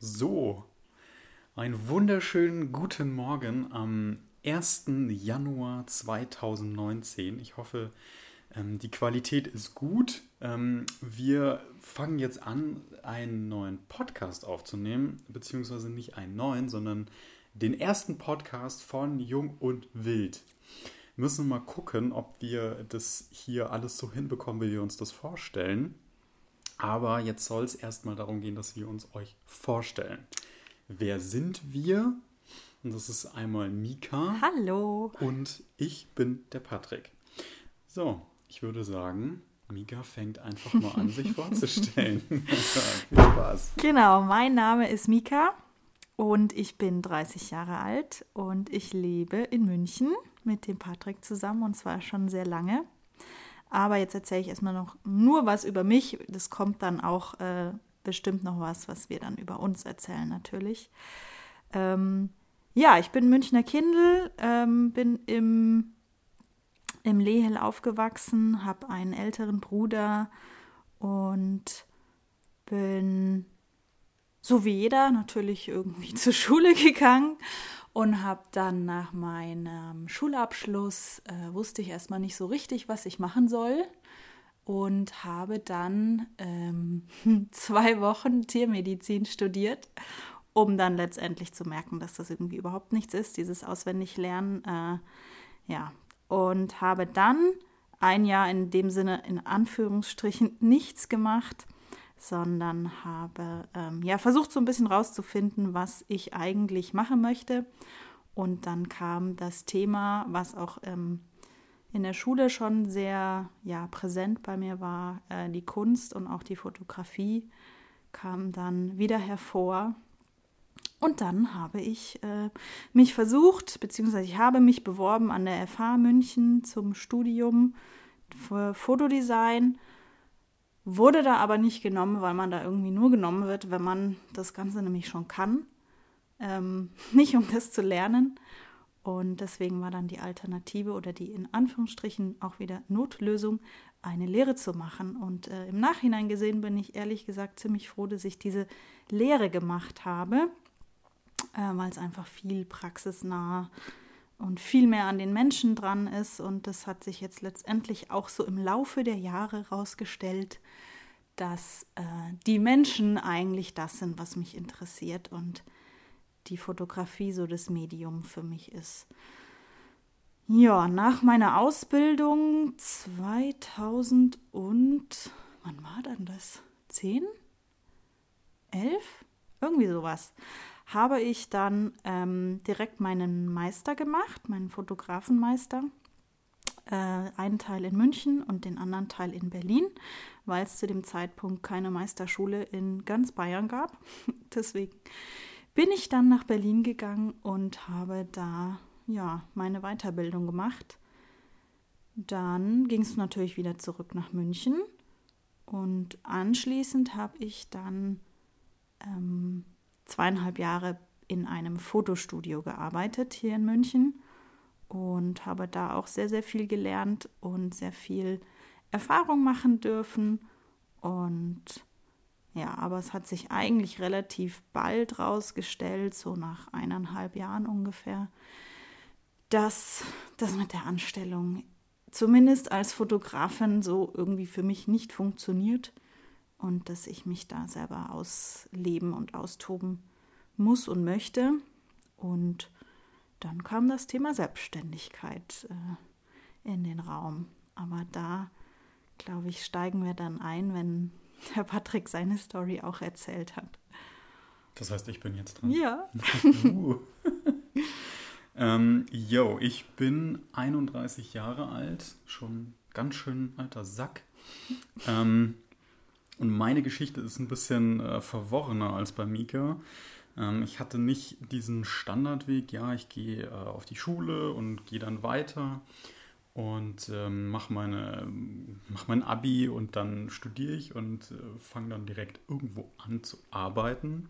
So, einen wunderschönen guten Morgen am 1. Januar 2019. Ich hoffe, ähm, die Qualität ist gut. Ähm, wir fangen jetzt an, einen neuen Podcast aufzunehmen, beziehungsweise nicht einen neuen, sondern den ersten Podcast von Jung und Wild. Wir müssen mal gucken, ob wir das hier alles so hinbekommen, wie wir uns das vorstellen. Aber jetzt soll es erstmal darum gehen, dass wir uns euch vorstellen. Wer sind wir? Und das ist einmal Mika. Hallo. Und ich bin der Patrick. So, ich würde sagen, Mika fängt einfach mal an, sich vorzustellen. Viel Spaß. Genau, mein Name ist Mika und ich bin 30 Jahre alt und ich lebe in München mit dem Patrick zusammen und zwar schon sehr lange. Aber jetzt erzähle ich erstmal noch nur was über mich. Das kommt dann auch äh, bestimmt noch was, was wir dann über uns erzählen natürlich. Ähm, ja, ich bin Münchner Kindel, ähm, bin im, im Lehel aufgewachsen, habe einen älteren Bruder und bin so wie jeder natürlich irgendwie zur Schule gegangen und habe dann nach meinem Schulabschluss äh, wusste ich erstmal nicht so richtig, was ich machen soll und habe dann ähm, zwei Wochen Tiermedizin studiert, um dann letztendlich zu merken, dass das irgendwie überhaupt nichts ist, dieses Auswendiglernen. Äh, ja, und habe dann ein Jahr in dem Sinne in Anführungsstrichen nichts gemacht sondern habe ähm, ja versucht so ein bisschen rauszufinden, was ich eigentlich machen möchte. Und dann kam das Thema, was auch ähm, in der Schule schon sehr ja, präsent bei mir war, äh, die Kunst und auch die Fotografie kam dann wieder hervor. Und dann habe ich äh, mich versucht, beziehungsweise ich habe mich beworben an der FH München zum Studium für Fotodesign Wurde da aber nicht genommen, weil man da irgendwie nur genommen wird, wenn man das Ganze nämlich schon kann. Ähm, nicht um das zu lernen. Und deswegen war dann die Alternative oder die in Anführungsstrichen auch wieder Notlösung, eine Lehre zu machen. Und äh, im Nachhinein gesehen bin ich ehrlich gesagt ziemlich froh, dass ich diese Lehre gemacht habe, äh, weil es einfach viel praxisnah und viel mehr an den Menschen dran ist. Und das hat sich jetzt letztendlich auch so im Laufe der Jahre herausgestellt, dass äh, die Menschen eigentlich das sind, was mich interessiert und die Fotografie so das Medium für mich ist. Ja, nach meiner Ausbildung 2000 und wann war denn das? 10? 11? Irgendwie sowas habe ich dann ähm, direkt meinen Meister gemacht, meinen Fotografenmeister. Äh, einen Teil in München und den anderen Teil in Berlin, weil es zu dem Zeitpunkt keine Meisterschule in ganz Bayern gab. Deswegen bin ich dann nach Berlin gegangen und habe da ja meine Weiterbildung gemacht. Dann ging es natürlich wieder zurück nach München und anschließend habe ich dann ähm, zweieinhalb Jahre in einem Fotostudio gearbeitet hier in München und habe da auch sehr, sehr viel gelernt und sehr viel Erfahrung machen dürfen. Und ja, aber es hat sich eigentlich relativ bald rausgestellt, so nach eineinhalb Jahren ungefähr, dass das mit der Anstellung zumindest als Fotografin so irgendwie für mich nicht funktioniert und dass ich mich da selber ausleben und austoben muss und möchte. Und dann kam das Thema Selbstständigkeit äh, in den Raum. Aber da, glaube ich, steigen wir dann ein, wenn Herr Patrick seine Story auch erzählt hat. Das heißt, ich bin jetzt dran. Ja. uh. ähm, yo, ich bin 31 Jahre alt, schon ganz schön alter Sack. Ähm, und meine Geschichte ist ein bisschen äh, verworrener als bei Mika. Ähm, ich hatte nicht diesen Standardweg, ja, ich gehe äh, auf die Schule und gehe dann weiter und ähm, mache meine, mach mein Abi und dann studiere ich und äh, fange dann direkt irgendwo an zu arbeiten.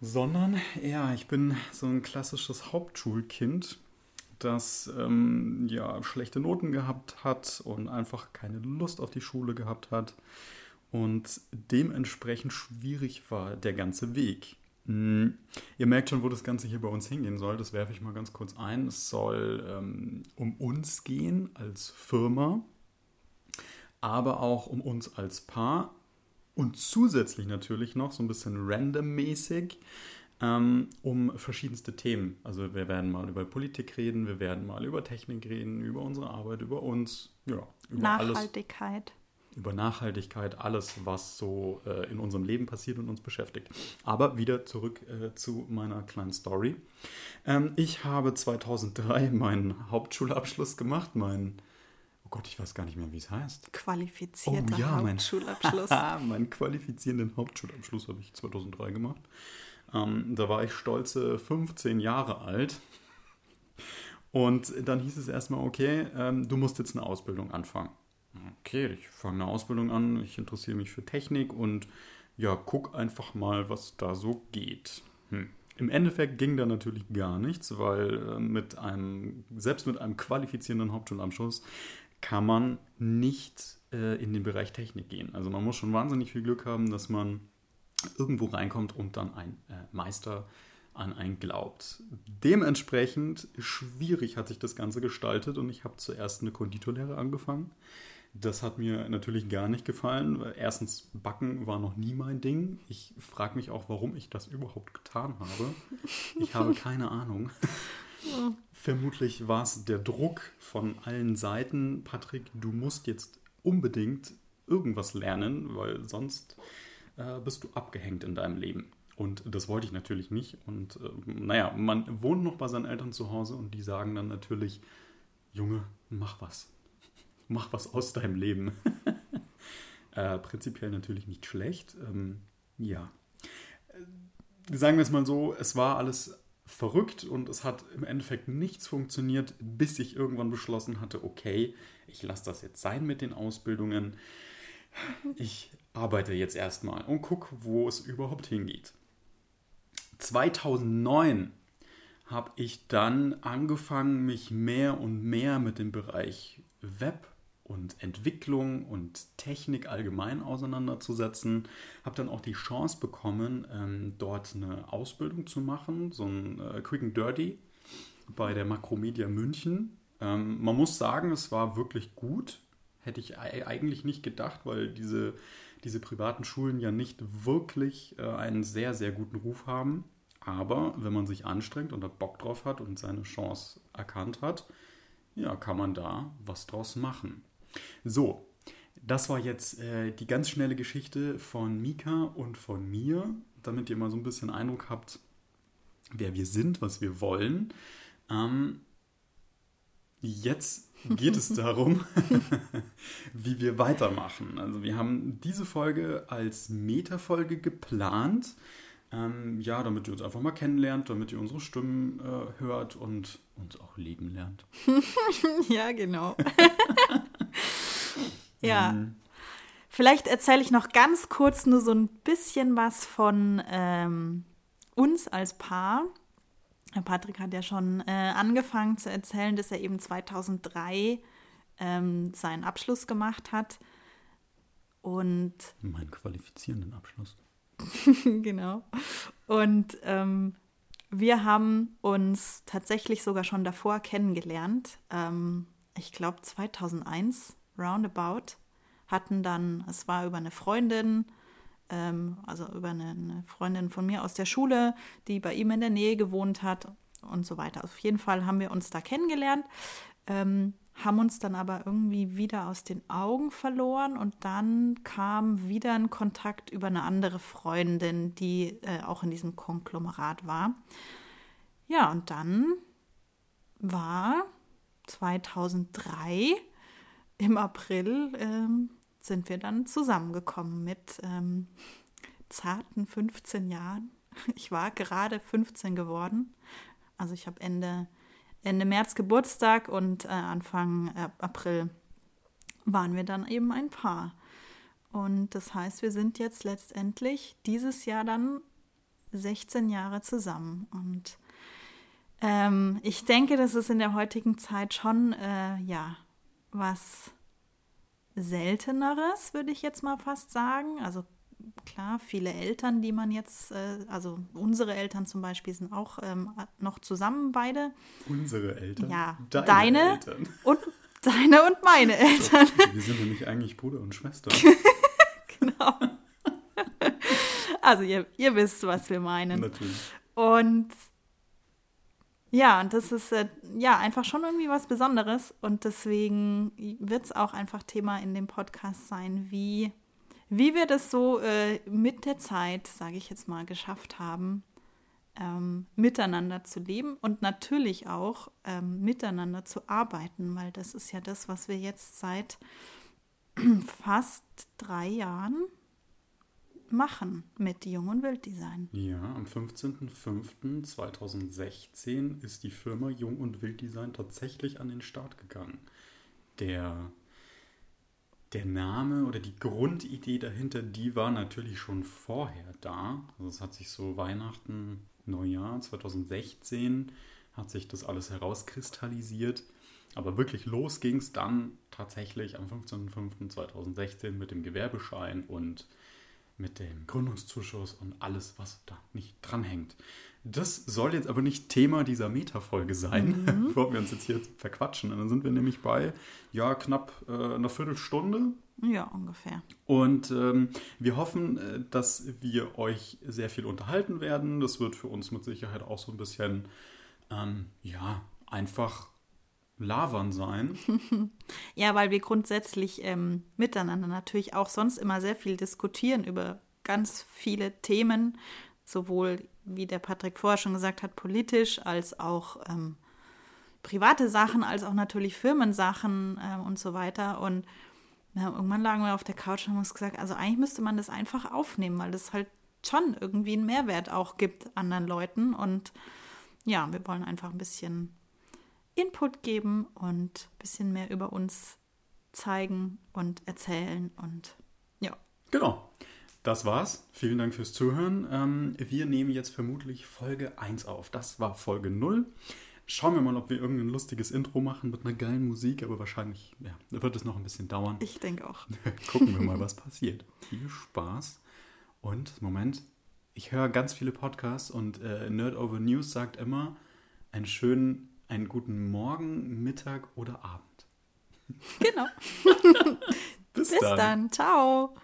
Sondern, ja, ich bin so ein klassisches Hauptschulkind, das ähm, ja schlechte Noten gehabt hat und einfach keine Lust auf die Schule gehabt hat und dementsprechend schwierig war der ganze Weg. Mm, ihr merkt schon, wo das Ganze hier bei uns hingehen soll. Das werfe ich mal ganz kurz ein. Es soll ähm, um uns gehen als Firma, aber auch um uns als Paar und zusätzlich natürlich noch so ein bisschen randommäßig ähm, um verschiedenste Themen. Also wir werden mal über Politik reden, wir werden mal über Technik reden, über unsere Arbeit, über uns, ja, über Nachhaltigkeit. Alles, über Nachhaltigkeit, alles, was so äh, in unserem Leben passiert und uns beschäftigt. Aber wieder zurück äh, zu meiner kleinen Story. Ähm, ich habe 2003 meinen Hauptschulabschluss gemacht, meinen Oh Gott, ich weiß gar nicht mehr, wie es heißt. Qualifizierter oh, ja, Hauptschulabschluss. Mein, meinen qualifizierenden Hauptschulabschluss habe ich 2003 gemacht. Ähm, da war ich stolze 15 Jahre alt. Und dann hieß es erstmal, okay, ähm, du musst jetzt eine Ausbildung anfangen. Okay, ich fange eine Ausbildung an, ich interessiere mich für Technik und ja, guck einfach mal, was da so geht. Hm. Im Endeffekt ging da natürlich gar nichts, weil äh, mit einem, selbst mit einem qualifizierenden Hauptschulabschluss kann man nicht äh, in den Bereich Technik gehen. Also man muss schon wahnsinnig viel Glück haben, dass man irgendwo reinkommt und dann ein äh, Meister an einen glaubt. Dementsprechend schwierig hat sich das Ganze gestaltet und ich habe zuerst eine Konditorlehre angefangen. Das hat mir natürlich gar nicht gefallen. Erstens, Backen war noch nie mein Ding. Ich frage mich auch, warum ich das überhaupt getan habe. Ich habe keine Ahnung. Vermutlich war es der Druck von allen Seiten. Patrick, du musst jetzt unbedingt irgendwas lernen, weil sonst äh, bist du abgehängt in deinem Leben. Und das wollte ich natürlich nicht. Und äh, naja, man wohnt noch bei seinen Eltern zu Hause und die sagen dann natürlich, Junge, mach was. Mach was aus deinem Leben. äh, prinzipiell natürlich nicht schlecht. Ähm, ja. Äh, sagen wir es mal so, es war alles verrückt und es hat im Endeffekt nichts funktioniert, bis ich irgendwann beschlossen hatte, okay, ich lasse das jetzt sein mit den Ausbildungen. Ich arbeite jetzt erstmal und gucke, wo es überhaupt hingeht. 2009 habe ich dann angefangen, mich mehr und mehr mit dem Bereich Web und Entwicklung und Technik allgemein auseinanderzusetzen. Habe dann auch die Chance bekommen, ähm, dort eine Ausbildung zu machen, so ein äh, Quick and Dirty bei der Makromedia München. Ähm, man muss sagen, es war wirklich gut. Hätte ich eigentlich nicht gedacht, weil diese diese privaten Schulen ja nicht wirklich äh, einen sehr, sehr guten Ruf haben. Aber wenn man sich anstrengt und da Bock drauf hat und seine Chance erkannt hat, ja, kann man da was draus machen. So, das war jetzt äh, die ganz schnelle Geschichte von Mika und von mir, damit ihr mal so ein bisschen Eindruck habt, wer wir sind, was wir wollen. Ähm, jetzt geht es darum, wie wir weitermachen. Also wir haben diese Folge als Meta-Folge geplant. Ähm, ja, damit ihr uns einfach mal kennenlernt, damit ihr unsere Stimmen äh, hört und uns auch lieben lernt. ja, genau. Ja. Mhm. Vielleicht erzähle ich noch ganz kurz nur so ein bisschen was von ähm, uns als Paar. Patrick hat ja schon äh, angefangen zu erzählen, dass er eben 2003 ähm, seinen Abschluss gemacht hat. Und. Meinen qualifizierenden Abschluss. genau. Und ähm, wir haben uns tatsächlich sogar schon davor kennengelernt. Ähm, ich glaube 2001, roundabout. Hatten dann, es war über eine Freundin, ähm, also über eine, eine, Freundin von mir aus der Schule, die bei ihm in der Nähe gewohnt hat und so weiter. Auf jeden Fall haben wir uns da kennengelernt, ähm, haben uns dann aber irgendwie wieder aus den Augen verloren und dann kam wieder ein Kontakt über eine andere Freundin, die äh, auch in diesem Konglomerat war. Ja, und dann war 2003 im April ähm, sind wir dann zusammengekommen mit ähm, zarten 15 Jahren. Ich war gerade 15 geworden. Also ich habe Ende, Ende März Geburtstag und äh, Anfang äh, April waren wir dann eben ein Paar. Und das heißt, wir sind jetzt letztendlich dieses Jahr dann 16 Jahre zusammen. Und ähm, ich denke, das ist in der heutigen Zeit schon, äh, ja, was Selteneres, würde ich jetzt mal fast sagen. Also klar, viele Eltern, die man jetzt, äh, also unsere Eltern zum Beispiel sind auch ähm, noch zusammen beide. Unsere Eltern? Ja, deine, deine Eltern. und deine und meine Eltern. So, wir sind nämlich eigentlich Bruder und Schwester. genau. Also ihr, ihr wisst, was wir meinen. Natürlich. Und ja, und das ist äh, ja einfach schon irgendwie was Besonderes. Und deswegen wird es auch einfach Thema in dem Podcast sein, wie, wie wir das so äh, mit der Zeit, sage ich jetzt mal, geschafft haben, ähm, miteinander zu leben und natürlich auch ähm, miteinander zu arbeiten, weil das ist ja das, was wir jetzt seit fast drei Jahren machen mit Jung und Wilddesign. Ja, am 15.05.2016 ist die Firma Jung und Wilddesign tatsächlich an den Start gegangen. Der, der Name oder die Grundidee dahinter, die war natürlich schon vorher da. Also es hat sich so Weihnachten, Neujahr 2016 hat sich das alles herauskristallisiert. Aber wirklich los ging es dann tatsächlich am 15.05.2016 mit dem Gewerbeschein und mit dem Gründungszuschuss und alles, was da nicht dranhängt. Das soll jetzt aber nicht Thema dieser Meta-Folge sein, mhm. bevor wir uns jetzt hier verquatschen. Und dann sind wir nämlich bei, ja, knapp äh, einer Viertelstunde. Ja, ungefähr. Und ähm, wir hoffen, äh, dass wir euch sehr viel unterhalten werden. Das wird für uns mit Sicherheit auch so ein bisschen, ähm, ja, einfach Lavern sein. ja, weil wir grundsätzlich ähm, miteinander natürlich auch sonst immer sehr viel diskutieren über ganz viele Themen, sowohl, wie der Patrick vorher schon gesagt hat, politisch als auch ähm, private Sachen, als auch natürlich Firmensachen ähm, und so weiter. Und ja, irgendwann lagen wir auf der Couch und haben uns gesagt, also eigentlich müsste man das einfach aufnehmen, weil das halt schon irgendwie einen Mehrwert auch gibt anderen Leuten. Und ja, wir wollen einfach ein bisschen Input geben und ein bisschen mehr über uns zeigen und erzählen und ja. Genau. Das war's. Vielen Dank fürs Zuhören. Ähm, wir nehmen jetzt vermutlich Folge 1 auf. Das war Folge 0. Schauen wir mal, ob wir irgendein lustiges Intro machen mit einer geilen Musik, aber wahrscheinlich ja, wird es noch ein bisschen dauern. Ich denke auch. Gucken wir mal, was passiert. Viel Spaß. Und, Moment, ich höre ganz viele Podcasts und äh, Nerd Over News sagt immer, einen schönen einen guten Morgen, Mittag oder Abend. Genau. Bis, Bis dann. dann. Ciao.